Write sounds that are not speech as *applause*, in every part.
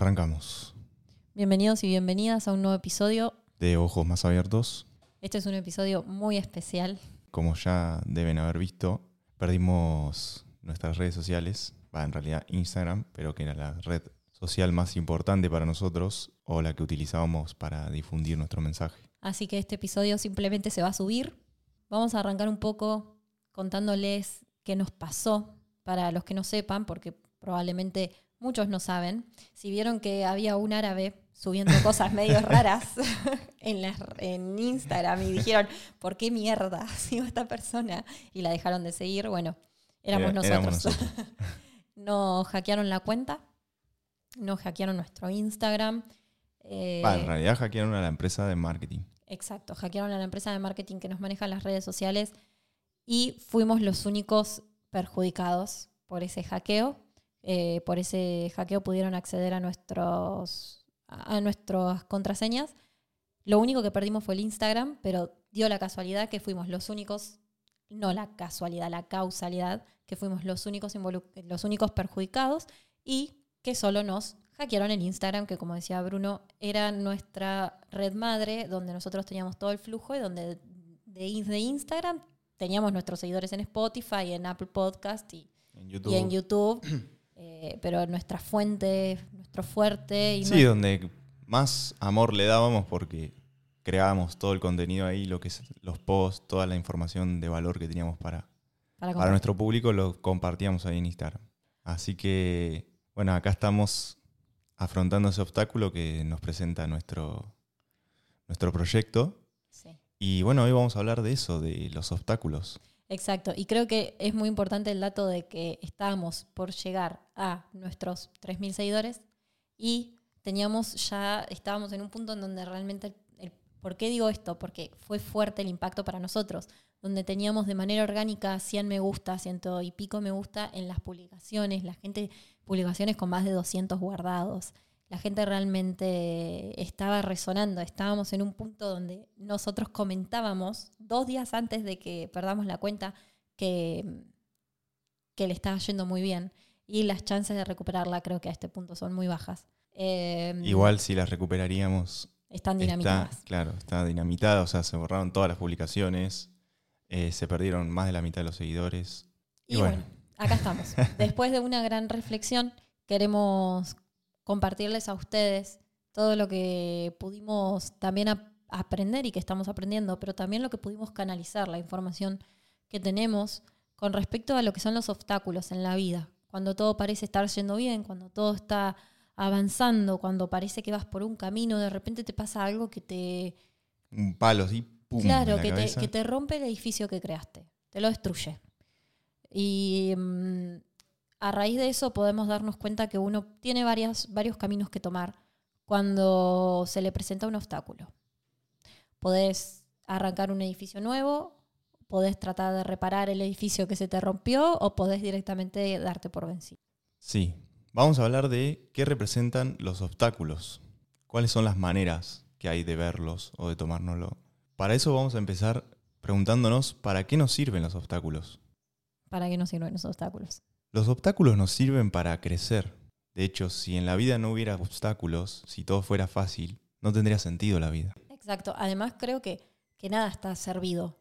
Arrancamos. Bienvenidos y bienvenidas a un nuevo episodio. De Ojos Más Abiertos. Este es un episodio muy especial. Como ya deben haber visto, perdimos nuestras redes sociales, va en realidad Instagram, pero que era la red social más importante para nosotros o la que utilizábamos para difundir nuestro mensaje. Así que este episodio simplemente se va a subir. Vamos a arrancar un poco contándoles qué nos pasó para los que no sepan, porque probablemente muchos no saben. Si vieron que había un árabe subiendo cosas medio *laughs* raras en, la- en Instagram y dijeron, ¿por qué mierda *laughs* sigo esta persona? Y la dejaron de seguir, bueno, éramos Era- nosotros. éramos nosotros. nos *laughs* hackearon la cuenta, nos hackearon nuestro Instagram. eh, en realidad hackearon a la empresa de marketing. Exacto, hackearon a la empresa de marketing que nos maneja las redes sociales y fuimos los únicos perjudicados por ese hackeo. Eh, por ese hackeo pudieron acceder a, nuestros, a nuestras contraseñas. Lo único que perdimos fue el Instagram, pero dio la casualidad que fuimos los únicos, no la casualidad, la causalidad, que fuimos los únicos, los únicos perjudicados y que solo nos hackearon el Instagram, que como decía Bruno, era nuestra red madre, donde nosotros teníamos todo el flujo y donde de, de Instagram teníamos nuestros seguidores en Spotify, en Apple Podcast y, En YouTube. y en YouTube. *clears throat* Eh, pero nuestra fuente, nuestro fuerte y Sí, donde más amor le dábamos porque creábamos todo el contenido ahí, lo que es los posts, toda la información de valor que teníamos para, para para nuestro público lo compartíamos ahí en Instagram. Así que, bueno, acá estamos afrontando ese obstáculo que nos presenta nuestro, nuestro proyecto. Sí. Y bueno, hoy vamos a hablar de eso, de los obstáculos. Exacto, y creo que es muy importante el dato de que estábamos por llegar a nuestros 3.000 seguidores y teníamos ya, estábamos en un punto en donde realmente, el, ¿por qué digo esto? Porque fue fuerte el impacto para nosotros, donde teníamos de manera orgánica 100 me gusta, ciento y pico me gusta en las publicaciones, la gente, publicaciones con más de 200 guardados. La gente realmente estaba resonando, estábamos en un punto donde nosotros comentábamos dos días antes de que perdamos la cuenta que, que le estaba yendo muy bien y las chances de recuperarla creo que a este punto son muy bajas. Eh, Igual si las recuperaríamos, están está, dinamitadas. claro, está dinamitada, o sea, se borraron todas las publicaciones, eh, se perdieron más de la mitad de los seguidores. Y, y bueno, bueno. acá estamos. *laughs* Después de una gran reflexión, queremos compartirles a ustedes todo lo que pudimos también ap- aprender y que estamos aprendiendo, pero también lo que pudimos canalizar, la información que tenemos con respecto a lo que son los obstáculos en la vida. Cuando todo parece estar yendo bien, cuando todo está avanzando, cuando parece que vas por un camino, de repente te pasa algo que te, Un palo así, pum, Claro, te, que te rompe el edificio que creaste, te lo destruye. Y mm, a raíz de eso podemos darnos cuenta que uno tiene varias, varios caminos que tomar cuando se le presenta un obstáculo. Podés arrancar un edificio nuevo, podés tratar de reparar el edificio que se te rompió o podés directamente darte por vencido. Sí, vamos a hablar de qué representan los obstáculos, cuáles son las maneras que hay de verlos o de tomárnoslo. Para eso vamos a empezar preguntándonos para qué nos sirven los obstáculos. ¿Para qué nos sirven los obstáculos? Los obstáculos nos sirven para crecer. De hecho, si en la vida no hubiera obstáculos, si todo fuera fácil, no tendría sentido la vida. Exacto. Además, creo que, que nada está servido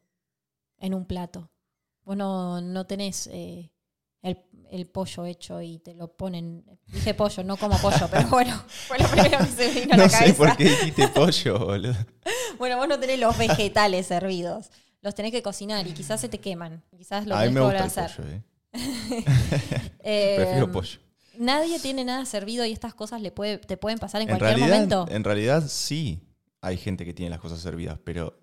en un plato. Vos no, no tenés eh, el, el pollo hecho y te lo ponen. Dije pollo, no como pollo, pero *laughs* bueno, fue lo primero que se me vino a la No sé por qué dijiste pollo, boludo. *laughs* Bueno, vos no tenés los vegetales servidos. Los tenés que cocinar y quizás se te queman. Quizás lo A mí me gusta el hacer. pollo, eh. *laughs* Eh, Prefiero pollo. Nadie tiene nada servido y estas cosas le puede, te pueden pasar en, En cualquier realidad, momento. en realidad sí hay gente que tiene las cosas servidas, pero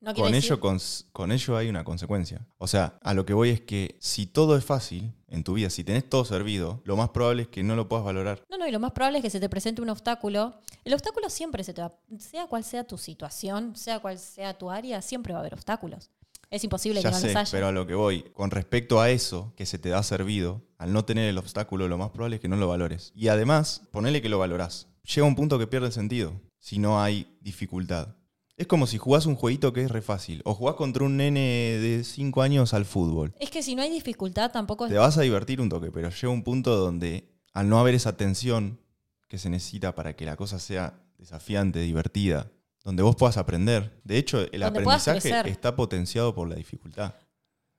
No con ello, cons- con ello hay una consecuencia. O sea, a lo que voy es que si todo es fácil en tu vida, si tenés todo servido, lo más probable es que no lo puedas valorar. No, no, y lo más probable es que se te presente un obstáculo. El obstáculo siempre se te va, sea cual sea tu situación, sea cual sea tu área, siempre va a haber obstáculos. Es imposible Ya que no sé, los haya. pero a lo que voy, con respecto a eso que se te da servido, al no tener el obstáculo, lo más probable es que no lo valores. Y además, ponele que lo valorás. Llega un punto que pierde el sentido si no hay dificultad. Es como si jugás un jueguito que es re fácil. O jugás contra un nene de 5 años al fútbol. Es que si no hay dificultad, tampoco es. Te vas a divertir un toque, pero llega un punto donde, al no haber esa tensión que se necesita para que la cosa sea desafiante, divertida, donde vos puedas aprender. De hecho, el Donde aprendizaje está potenciado por la dificultad.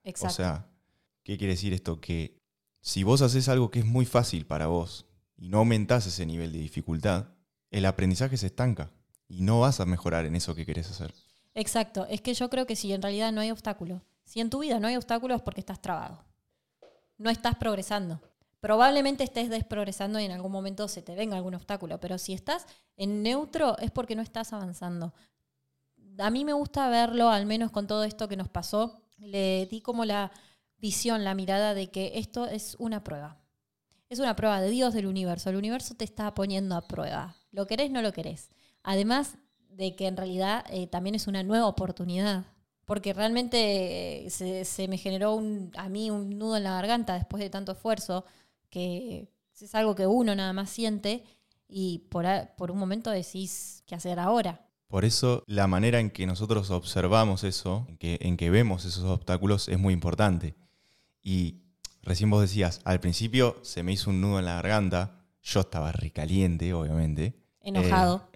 Exacto. O sea, ¿qué quiere decir esto? Que si vos haces algo que es muy fácil para vos y no aumentás ese nivel de dificultad, el aprendizaje se estanca y no vas a mejorar en eso que querés hacer. Exacto. Es que yo creo que si en realidad no hay obstáculo, si en tu vida no hay obstáculo es porque estás trabado. No estás progresando. Probablemente estés desprogresando y en algún momento se te venga algún obstáculo, pero si estás en neutro es porque no estás avanzando. A mí me gusta verlo, al menos con todo esto que nos pasó, le di como la visión, la mirada de que esto es una prueba. Es una prueba de Dios, del universo. El universo te está poniendo a prueba. Lo querés, no lo querés. Además de que en realidad eh, también es una nueva oportunidad. Porque realmente eh, se, me generó a mí un nudo en la garganta después de tanto esfuerzo, que es algo que uno nada más siente y por, por un momento decís qué hacer ahora. Por eso la manera en que nosotros observamos eso, en que, en que vemos esos obstáculos, es muy importante. Y recién vos decías, al principio se me hizo un nudo en la garganta, yo estaba recaliente, obviamente, Enojado.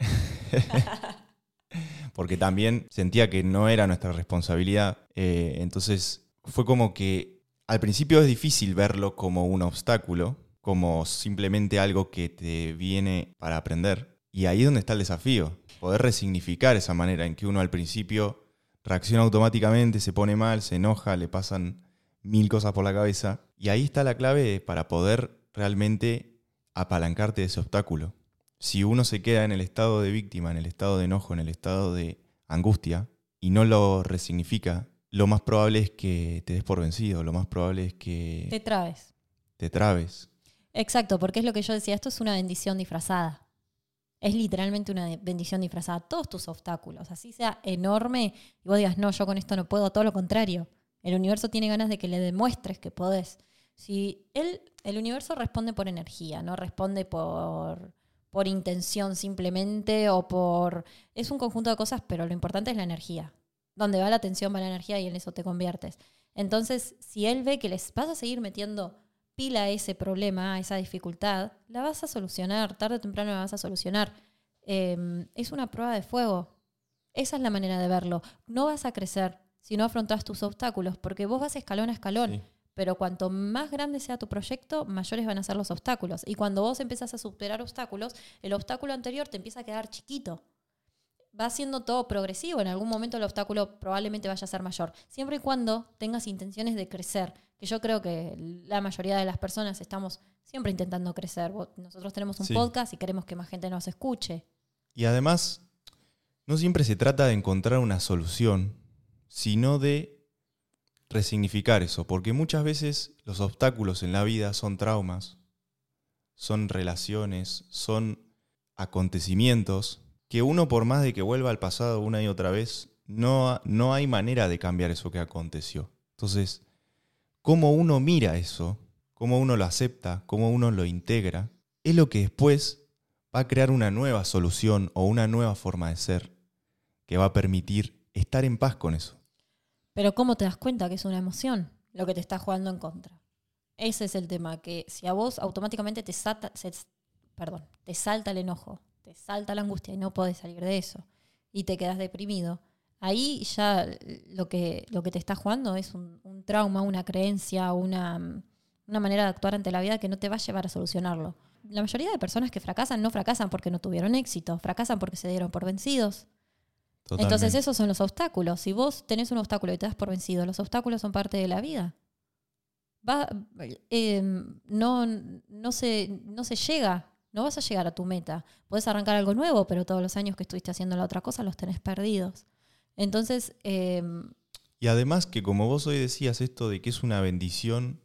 *laughs* porque también sentía que no era nuestra responsabilidad. Eh, entonces fue como que al principio es difícil verlo como un obstáculo, como simplemente algo que te viene para aprender. Y ahí es donde está el desafío, poder resignificar esa manera en que uno al principio reacciona automáticamente, se pone mal, se enoja, le pasan mil cosas por la cabeza. Y ahí está la clave para poder realmente apalancarte de ese obstáculo. Si uno se queda en el estado de víctima, en el estado de enojo, en el estado de angustia, y no lo resignifica, lo más probable es que te des por vencido, lo más probable es que Te trabes. te trabes. Exacto, porque es lo que yo decía, esto es una bendición disfrazada. Es literalmente una bendición disfrazada. Todos tus obstáculos, así sea enorme, y vos digas, no, yo con esto no puedo, todo lo contrario. El universo tiene ganas de que le demuestres que podés. Si él, el universo responde por energía, no responde por, por intención simplemente o por... Es un conjunto de cosas, pero lo importante es la energía. Donde va la atención va la energía y en eso te conviertes. Entonces, si él ve que les vas a seguir metiendo pila a ese problema, a esa dificultad, la vas a solucionar, tarde o temprano la vas a solucionar. Eh, es una prueba de fuego. Esa es la manera de verlo. No vas a crecer si no afrontas tus obstáculos, porque vos vas escalón a escalón. Sí. Pero cuanto más grande sea tu proyecto, mayores van a ser los obstáculos. Y cuando vos empezás a superar obstáculos, el obstáculo anterior te empieza a quedar chiquito. Va siendo todo progresivo. En algún momento el obstáculo probablemente vaya a ser mayor. Siempre y cuando tengas intenciones de crecer. Que yo creo que la mayoría de las personas estamos siempre intentando crecer. Nosotros tenemos un Sí. podcast y queremos que más gente nos escuche. Y además, no siempre se trata de encontrar una solución, sino de resignificar eso, porque muchas veces los obstáculos en la vida son traumas, son relaciones, son acontecimientos que uno por más de que vuelva al pasado una y otra vez, no, no hay manera de cambiar eso que aconteció. Entonces, cómo uno mira eso, cómo uno lo acepta, cómo uno lo integra, es lo que después va a crear una nueva solución o una nueva forma de ser que va a permitir estar en paz con eso. Pero ¿cómo te das cuenta que es una emoción lo que te está jugando en contra? Ese es el tema, que si a vos automáticamente te, salta, perdón, te salta el enojo, te salta la angustia y no podés salir de eso y te quedas deprimido, ahí ya lo que, lo que te está jugando es un, un trauma, una creencia, una, una manera de actuar ante la vida que no te va a llevar a solucionarlo. La mayoría de personas que fracasan no fracasan porque no tuvieron éxito, fracasan porque se dieron por vencidos. Entonces esos son los obstáculos. Si vos tenés un obstáculo y te das por vencido, los obstáculos son parte de la vida. Va, eh, no, no, se, no se llega, no vas a llegar a tu meta. Puedes arrancar algo nuevo, pero todos los años que estuviste haciendo la otra cosa los tenés perdidos. Entonces, eh, Y además que como vos hoy decías esto de que es una bendición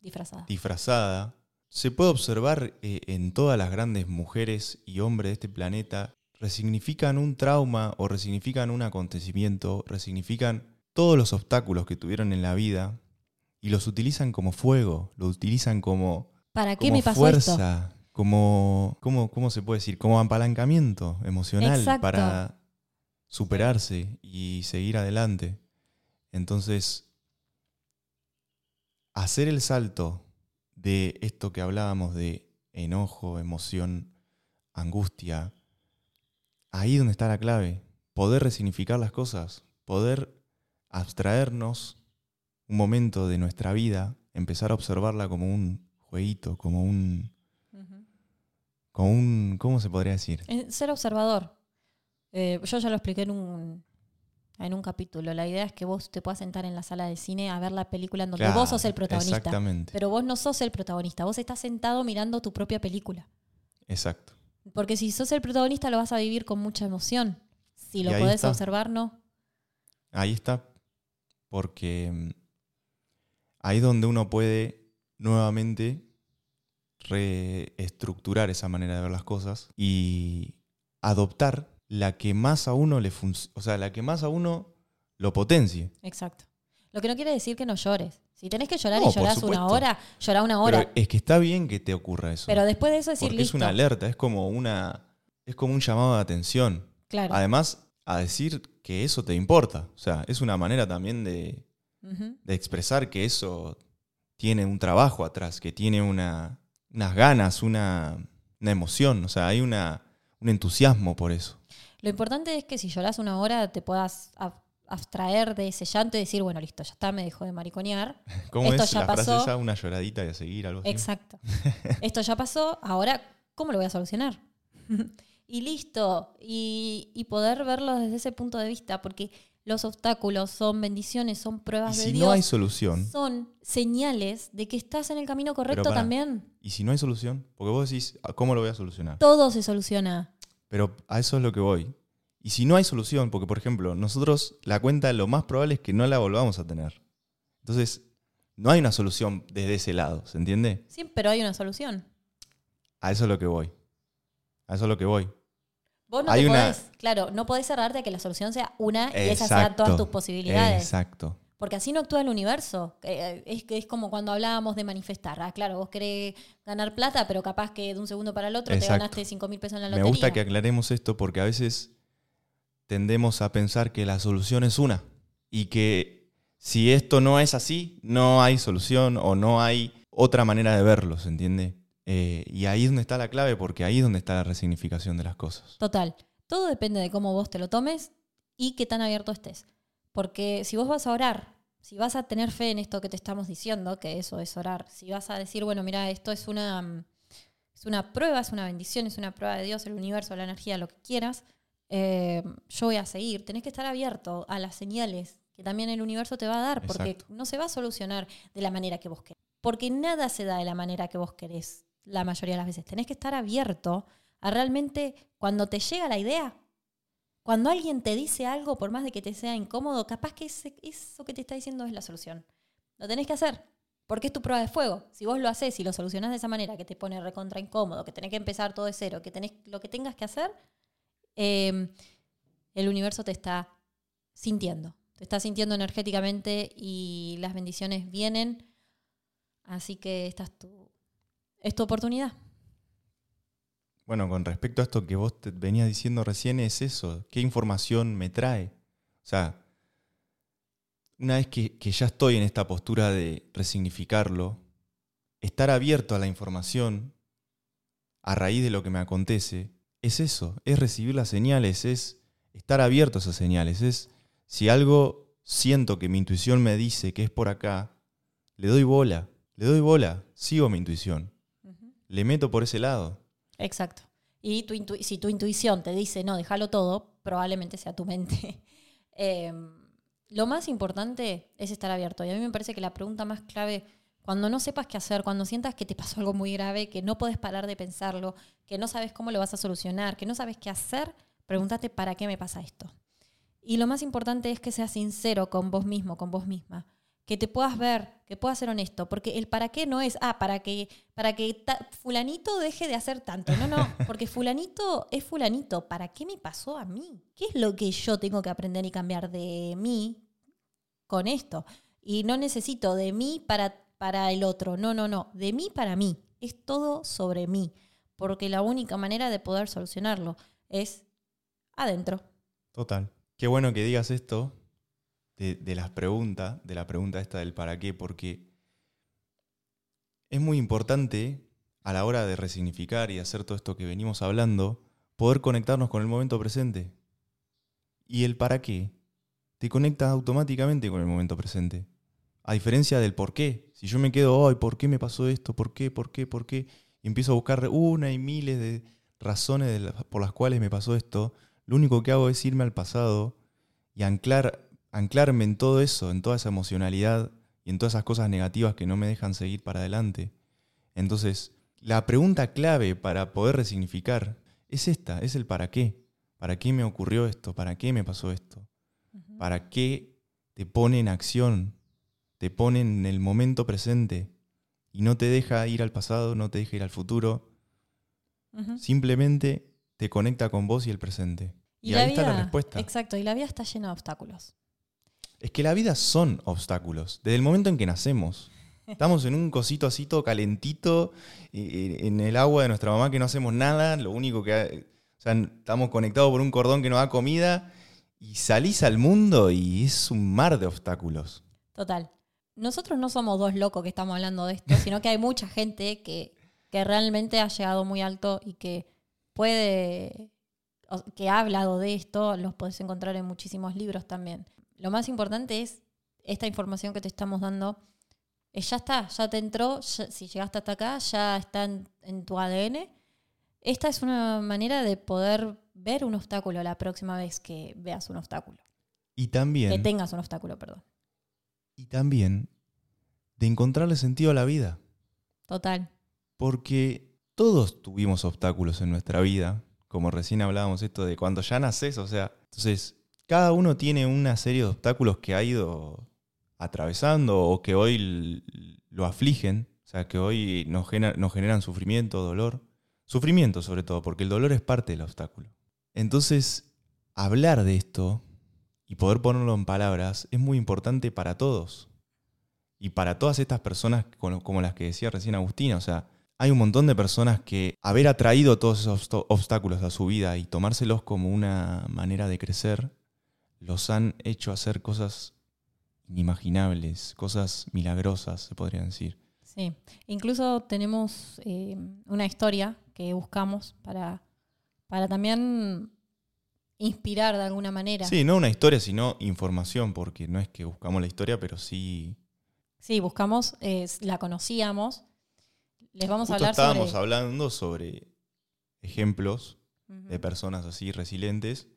disfrazada. disfrazada, se puede observar eh, en todas las grandes mujeres y hombres de este planeta, resignifican un trauma o resignifican un acontecimiento, resignifican todos los obstáculos que tuvieron en la vida y los utilizan como fuego, lo utilizan como, ¿Para qué como me pasó fuerza, esto? Como, como, ¿cómo se puede decir? Como apalancamiento emocional Exacto. para superarse y seguir adelante. Entonces, hacer el salto de esto que hablábamos de enojo, emoción, angustia. Ahí donde está la clave. Poder resignificar las cosas, poder abstraernos un momento de nuestra vida, empezar a observarla como un jueguito, como un, como un, ¿cómo se podría decir? Eh, Ser observador. Eh, yo ya lo expliqué en un, en un capítulo. La idea es que vos te puedas sentar en la sala de cine a ver la película en donde Claro, vos sos el protagonista. Exactamente. Pero vos no sos el protagonista, vos estás sentado mirando tu propia película. Exacto. Porque si sos el protagonista lo vas a vivir con mucha emoción. Si lo podés está. observar, no. Ahí está. Porque mm, ahí es donde uno puede nuevamente reestructurar esa manera de ver las cosas y adoptar la que más a uno le o sea, la que más a uno lo potencie. Exacto. Lo que no quiere decir que no llores. Si tenés que llorar No, y llorás una hora, llorá una hora. Pero es que está bien que te ocurra eso. Pero después de eso decir porque listo. es una alerta, es como una es como un llamado de atención. Claro. Además, a decir que eso te importa. O sea, es una manera también de, de expresar que eso tiene un trabajo atrás, que tiene una, unas ganas, una, una emoción, o sea, hay una, un entusiasmo por eso. Lo importante es que si llorás una hora te puedas ab- abstraer de ese llanto y decir, bueno, listo, ya está, me dejó de mariconear. *laughs* ¿Cómo Esto es ya la frase pasó. esa? Una lloradita y a seguir, algo así. Exacto. *laughs* Esto ya pasó, ahora, ¿cómo lo voy a solucionar? *laughs* y listo. Y, y poder verlo desde ese punto de vista, porque los obstáculos son bendiciones, son Y pruebas de si Dios. no hay solución, son señales de que estás en el camino correcto también. y si no hay solución, porque vos decís, "Ah, ¿cómo lo voy a solucionar? Todo se soluciona. Pero a eso es lo que voy. Y si no hay solución, porque por ejemplo, nosotros la cuenta lo más probable es que no la volvamos a tener. Entonces, no hay una solución desde ese lado, ¿se entiende? Sí, pero hay una solución. A eso es lo que voy. A eso es lo que voy. Vos no Hay te una- podés, claro, no podés cerrarte a que la solución sea una y esas sean todas tus posibilidades. Exacto. Porque así no actúa el universo. Eh, Es, que es como cuando hablábamos de manifestar. Ah, claro, vos querés ganar plata, pero capaz que de un segundo para el otro te Exacto. ganaste 5 mil pesos en la Me lotería. gusta que aclaremos esto porque a veces tendemos a pensar que la solución es una y que si esto no es así, no hay solución o no hay otra manera de verlo, ¿se entiende? Eh, y ahí es donde está la clave porque ahí es donde está la resignificación de las cosas. Total. Todo depende de cómo vos te lo tomes y qué tan abierto estés. Porque si vos vas a orar, si vas a tener fe en esto que te estamos diciendo, que eso es orar, si vas a decir, bueno, mira, esto es una, mm, es una prueba, es una bendición, es una prueba de Dios, el universo, la energía, lo que quieras, eh, yo voy a seguir. Tenés que estar abierto a las señales que también el universo te va a dar, porque no se va a solucionar de la manera que vos querés. Porque nada se da de la manera que vos querés la mayoría de las veces. Tenés que estar abierto a realmente, cuando te llega la idea, cuando alguien te dice algo, por más de que te sea incómodo, capaz que eso que te está diciendo es la solución. Lo tenés que hacer, porque es tu prueba de fuego. Si vos lo haces y lo solucionás de esa manera, que te pone recontra incómodo, que tenés que empezar todo de cero, que tenés lo que tengas que hacer, eh, el universo te está sintiendo. Te está sintiendo energéticamente y las bendiciones vienen. Así que esta es tu, es tu oportunidad. Bueno, con respecto a esto que vos te venías diciendo recién, es eso. ¿Qué información me trae? O sea, una vez que, que ya estoy en esta postura de resignificarlo, estar abierto a la información a raíz de lo que me acontece, es eso, es recibir las señales, es estar abierto a esas señales, es si algo siento que mi intuición me dice que es por acá, le doy bola, le doy bola, sigo mi intuición, le meto por ese lado. Exacto. Y tu si tu intuición te dice, no, déjalo todo, probablemente sea tu mente. *laughs* Eh, lo más importante es estar abierto. Y a mí me parece que la pregunta más clave, cuando no sepas qué hacer, cuando sientas que te pasó algo muy grave, que no puedes parar de pensarlo, que no sabes cómo lo vas a solucionar, que no sabes qué hacer, pregúntate, ¿para qué me pasa esto? Y lo más importante es que seas sincero con vos mismo, con vos misma. Que te puedas ver, que puedas ser honesto. Porque el para qué no es, ah, para que, para que fulanito deje de hacer tanto. No, no, *laughs* porque fulanito es fulanito. ¿Para qué me pasó a mí? ¿Qué es lo que yo tengo que aprender y cambiar de mí con esto? Y no necesito de mí para, para el otro. No, no, no. De mí para mí. Es todo sobre mí. Porque la única manera de poder solucionarlo es adentro. Total. Qué bueno que digas esto de, las preguntas, de la pregunta esta del para qué, porque es muy importante a la hora de resignificar y hacer todo esto que venimos hablando, poder conectarnos con el momento presente. Y el para qué te conecta automáticamente con el momento presente. A diferencia del por qué. Si yo me quedo hoy, ¿por qué me pasó esto? ¿Por qué? ¿Por qué? ¿Por qué? Y empiezo a buscar una y miles de razones por las cuales me pasó esto, lo único que hago es irme al pasado y anclar, anclarme en todo eso, en toda esa emocionalidad y en todas esas cosas negativas que no me dejan seguir para adelante. Entonces, la pregunta clave para poder resignificar es esta, es el para qué. ¿Para qué me ocurrió esto? ¿Para qué me pasó esto? ¿Para qué te pone en acción? Te pone en el momento presente y no te deja ir al pasado, no te deja ir al futuro. Simplemente te conecta con vos y el presente. Y, ahí está la respuesta. Exacto, y la vida está llena de obstáculos. Es que la vida son obstáculos. Desde el momento en que nacemos. Estamos en un cosito así todo calentito, en el agua de nuestra mamá que no hacemos nada, lo único que... O sea, estamos conectados por un cordón que nos da comida y salís al mundo y es un mar de obstáculos. Total. Nosotros no somos dos locos que estamos hablando de esto, sino que hay mucha gente que, que realmente ha llegado muy alto y que puede, que ha hablado de esto, los podés encontrar en muchísimos libros también. Lo más importante es esta información que te estamos dando eh, ya está, ya te entró, si llegaste hasta acá, ya está en, tu ADN. Esta es una manera de poder ver un obstáculo la próxima vez que veas un obstáculo. Y también... Que tengas un obstáculo, perdón. Y también de encontrarle sentido a la vida. Total. Porque todos tuvimos obstáculos en nuestra vida, como recién hablábamos esto de cuando ya naces, o sea, entonces cada uno tiene una serie de obstáculos que ha ido atravesando o que hoy lo afligen, o sea, que hoy nos, generan sufrimiento, dolor. Sufrimiento sobre todo, porque el dolor es parte del obstáculo. Entonces, hablar de esto y poder ponerlo en palabras es muy importante para todos. Y para todas estas personas como las que decía recién Agustina, o sea, hay un montón de personas que haber atraído todos esos obstáculos a su vida y tomárselos como una manera de crecer, los han hecho hacer cosas inimaginables, cosas milagrosas, se podría decir. Sí, incluso tenemos eh, una historia que buscamos para, para también inspirar de alguna manera. Sí, no una historia, sino información, porque no es que buscamos la historia, pero sí... Sí, buscamos, la conocíamos. Les vamos a hablar estábamos hablando sobre ejemplos de personas así resilientes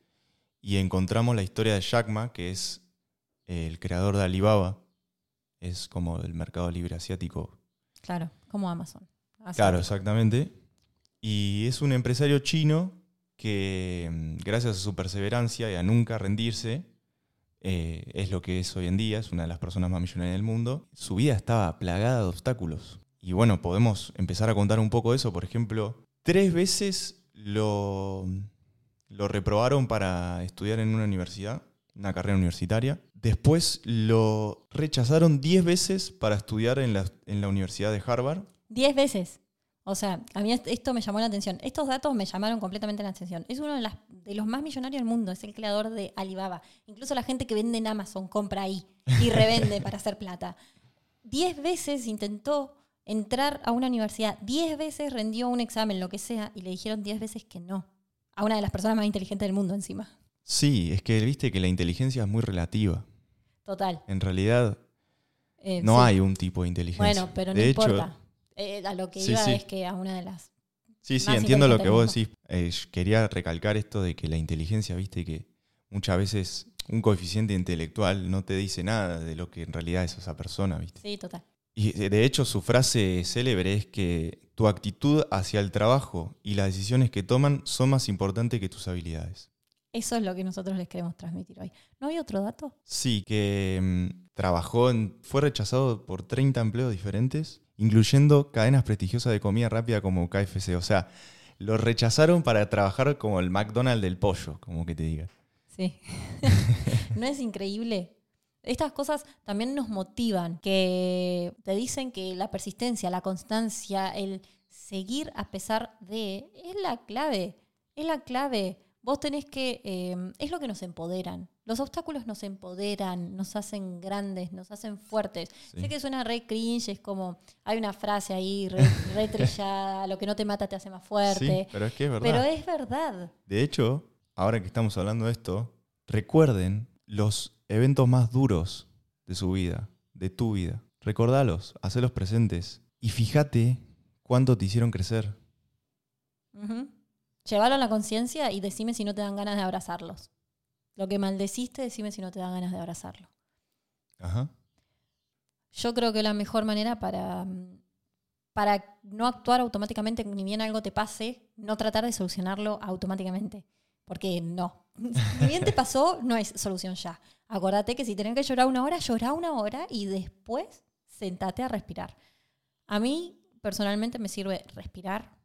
y encontramos la historia de Jack Ma, que es el creador de Alibaba, es como el mercado libre asiático. Claro, como Amazon. Claro, exactamente. Y es un empresario chino que, mm, gracias a su perseverancia y a nunca rendirse, eh, es lo que es hoy en día, es una de las personas más millonarias del mundo. Su vida estaba plagada de obstáculos. Y bueno, podemos empezar a contar un poco de eso. Por ejemplo, tres veces lo, lo reprobaron para estudiar en una universidad, una carrera universitaria. Después lo rechazaron 10 veces para estudiar en la, en la Universidad de Harvard. 10 veces. O sea, a mí esto me llamó la atención. Estos datos me llamaron completamente la atención. Es uno de, de los más millonarios del mundo. Es el creador de Alibaba. Incluso la gente que vende en Amazon compra ahí y revende para hacer plata. 10 veces intentó entrar a una universidad. 10 veces rendió un examen, lo que sea, y le dijeron 10 veces que no. A una de las personas más inteligentes del mundo encima. Sí, es que viste que la inteligencia es muy relativa. Total. En realidad, eh, no hay un tipo de inteligencia. Bueno, pero no importa. Eh, a lo que iba es que a una de las. Sí, sí, entiendo lo que vos decís. Eh, quería recalcar esto de que la inteligencia, viste, que muchas veces un coeficiente intelectual no te dice nada de lo que en realidad es esa persona, viste. Sí, total. Y de hecho, su frase célebre es que tu actitud hacia el trabajo y las decisiones que toman son más importantes que tus habilidades. Eso es lo que nosotros les queremos transmitir hoy. ¿No hay otro dato? Sí, que mm, trabajó en, fue rechazado por 30 empleos diferentes, incluyendo cadenas prestigiosas de comida rápida como KFC. O sea, lo rechazaron para trabajar como el McDonald's del pollo, como que te diga. Sí. *laughs* ¿No es increíble? Estas cosas también nos motivan, que te dicen que la persistencia, la constancia, el seguir a pesar de, es la clave, es la clave vos tenés que, eh, es lo que nos empoderan. Los obstáculos nos empoderan, nos hacen grandes, nos hacen fuertes. Sí. Sé que suena re cringe, es como, hay una frase ahí re, re *laughs* trillada, lo que no te mata te hace más fuerte. Sí, pero es que es verdad. pero es verdad. De hecho, ahora que estamos hablando de esto, recuerden los eventos más duros de su vida, de tu vida. Recordalos, hacelos presentes y fíjate cuánto te hicieron crecer. Llévalo a la conciencia y decime si no te dan ganas de abrazarlos. Lo que maldeciste, decime si no te dan ganas de abrazarlo. Ajá. Yo creo que la mejor manera para, para no actuar automáticamente, ni bien algo te pase, no tratar de solucionarlo automáticamente. Porque no. Ni *laughs* bien te pasó, no es solución ya. Acordate que si tenés que llorar una hora, llorá una hora y después sentate a respirar. A mí, personalmente, me sirve respirar.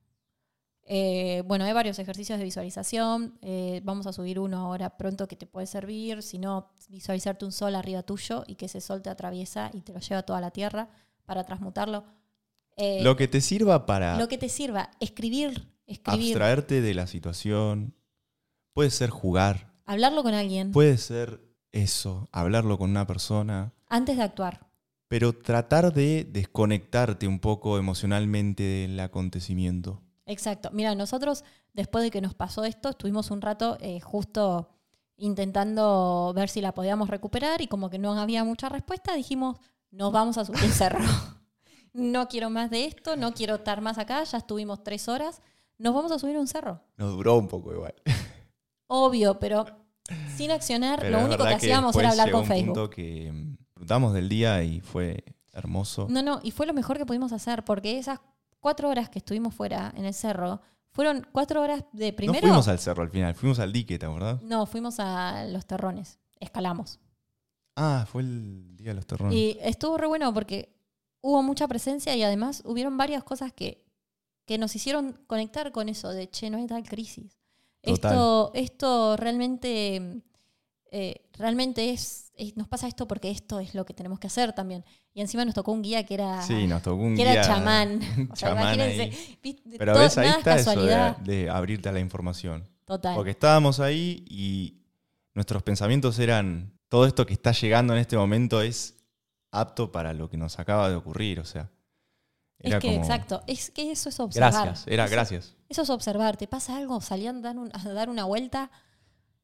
Eh, bueno, hay varios ejercicios de visualización. eh, vamos a subir uno ahora pronto que te puede servir. Si no, visualizarte un sol arriba tuyo y que ese sol te atraviesa y te lo lleva a toda la tierra para transmutarlo. Eh, Lo que te sirva para lo que te sirva, escribir, escribir, abstraerte de la situación. Puede ser jugar, hablarlo con alguien puede ser eso, hablarlo con una persona. antes de actuar. Pero tratar de desconectarte un poco emocionalmente del acontecimiento. Exacto. Mira, nosotros después de que nos pasó esto, estuvimos un rato eh, justo intentando ver si la podíamos recuperar y como que no había mucha respuesta, dijimos, nos vamos a subir un *laughs* cerro. no quiero más de esto, no quiero estar más acá, ya estuvimos tres horas, nos vamos a subir un cerro. Nos duró un poco igual. *laughs* Obvio, pero sin accionar, Pero lo único que hacíamos era hablar llegó con un Facebook. punto que disfrutamos del día y fue hermoso. No, no, y fue lo mejor que pudimos hacer, porque esas cuatro horas que estuvimos fuera en el cerro, fueron cuatro horas de primero. no fuimos al cerro al final, fuimos al dique, ¿te acordás? No, fuimos a los terrones, escalamos. Ah, fue el día de los terrones. Y estuvo re bueno porque hubo mucha presencia y además hubieron varias cosas que, que nos hicieron conectar con eso de, che, no hay tal crisis. Esto, esto realmente, eh, realmente es, es- nos pasa esto porque esto es lo que tenemos que hacer también. Y encima nos tocó un guía que era, sí, nos tocó un que era guía- chamán. *laughs* O sea, chamán imagínense, Pero todo- ves, ahí está eso de, de abrirte a la información. Total. Porque estábamos ahí y nuestros pensamientos eran, todo esto que está llegando en este momento es apto para lo que nos acaba de ocurrir, o sea. Era es que, como, exacto, es que eso es observar. Gracias, era Eso- gracias. Eso es observar. Te pasa algo, salían a dar, un- a dar una vuelta,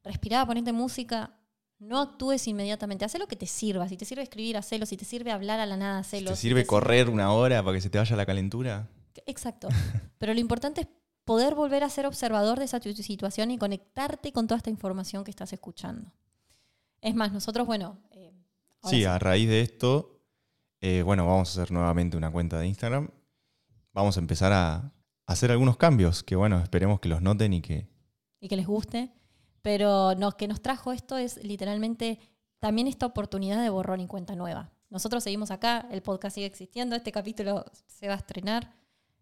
respirá, ponete música. No actúes inmediatamente. Haz lo que te sirva. Si te sirve escribir, hacelo. Si te sirve hablar a la nada, Si hacelo. ¿Te Si sirve correr una hora para que se te vaya la calentura? Exacto. Pero lo importante es poder volver a ser observador de esa tu- situación y conectarte con toda esta información que estás escuchando. Es más, nosotros, bueno. eh, Sí, a raíz de esto, eh, bueno, vamos a hacer nuevamente una cuenta de Instagram. Vamos a empezar a hacer algunos cambios que, bueno, esperemos que los noten y que... y que les guste. Pero lo que nos trajo esto es literalmente también esta oportunidad de borrón y cuenta nueva. Nosotros seguimos acá, el podcast sigue existiendo, este capítulo se va a estrenar.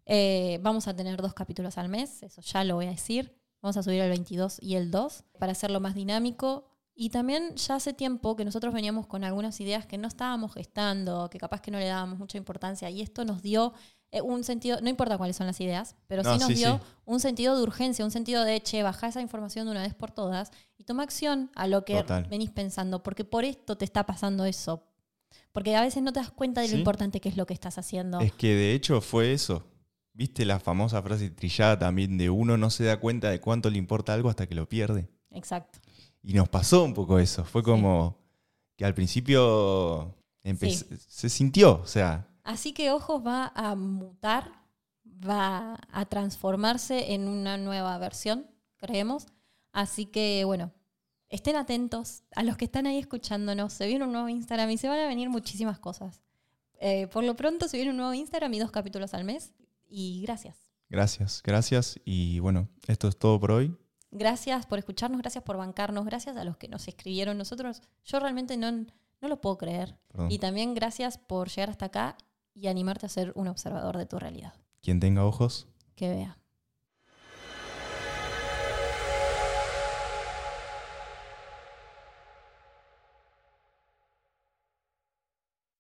Eh, vamos a tener dos capítulos al mes, eso ya lo voy a decir. Vamos a subir el 22 y el 2 para hacerlo más dinámico. Y también ya hace tiempo que nosotros veníamos con algunas ideas que no estábamos gestando, que capaz que no le dábamos mucha importancia. Y esto nos dio eh, un sentido, no importa cuáles son las ideas, pero No, sí nos sí, dio sí. un sentido de urgencia, un sentido de, che, baja esa información de una vez por todas y toma acción a lo que Total. venís pensando, porque por esto te está pasando eso. Porque a veces no te das cuenta de lo importante que es lo que estás haciendo. Es que de hecho fue eso. ¿Viste la famosa frase trillada también de uno no se da cuenta de cuánto le importa algo hasta que lo pierde? Exacto. Y nos pasó un poco eso. Fue como que al principio Sí. se sintió, o sea, Así que Ojos va a mutar, va a transformarse en una nueva versión, creemos. Así que, bueno, estén atentos a los que están ahí escuchándonos. Se viene un nuevo Instagram y se van a venir muchísimas cosas. Eh, por lo pronto se viene un nuevo Instagram y dos capítulos al mes. Y gracias. gracias, gracias. Y bueno, esto es todo por hoy. Gracias por escucharnos, gracias por bancarnos, gracias a los que nos escribieron. Nosotros, yo realmente no, no lo puedo creer. Perdón. Y también gracias por llegar hasta acá y animarte a ser un observador de tu realidad. Quien tenga ojos, Que vea.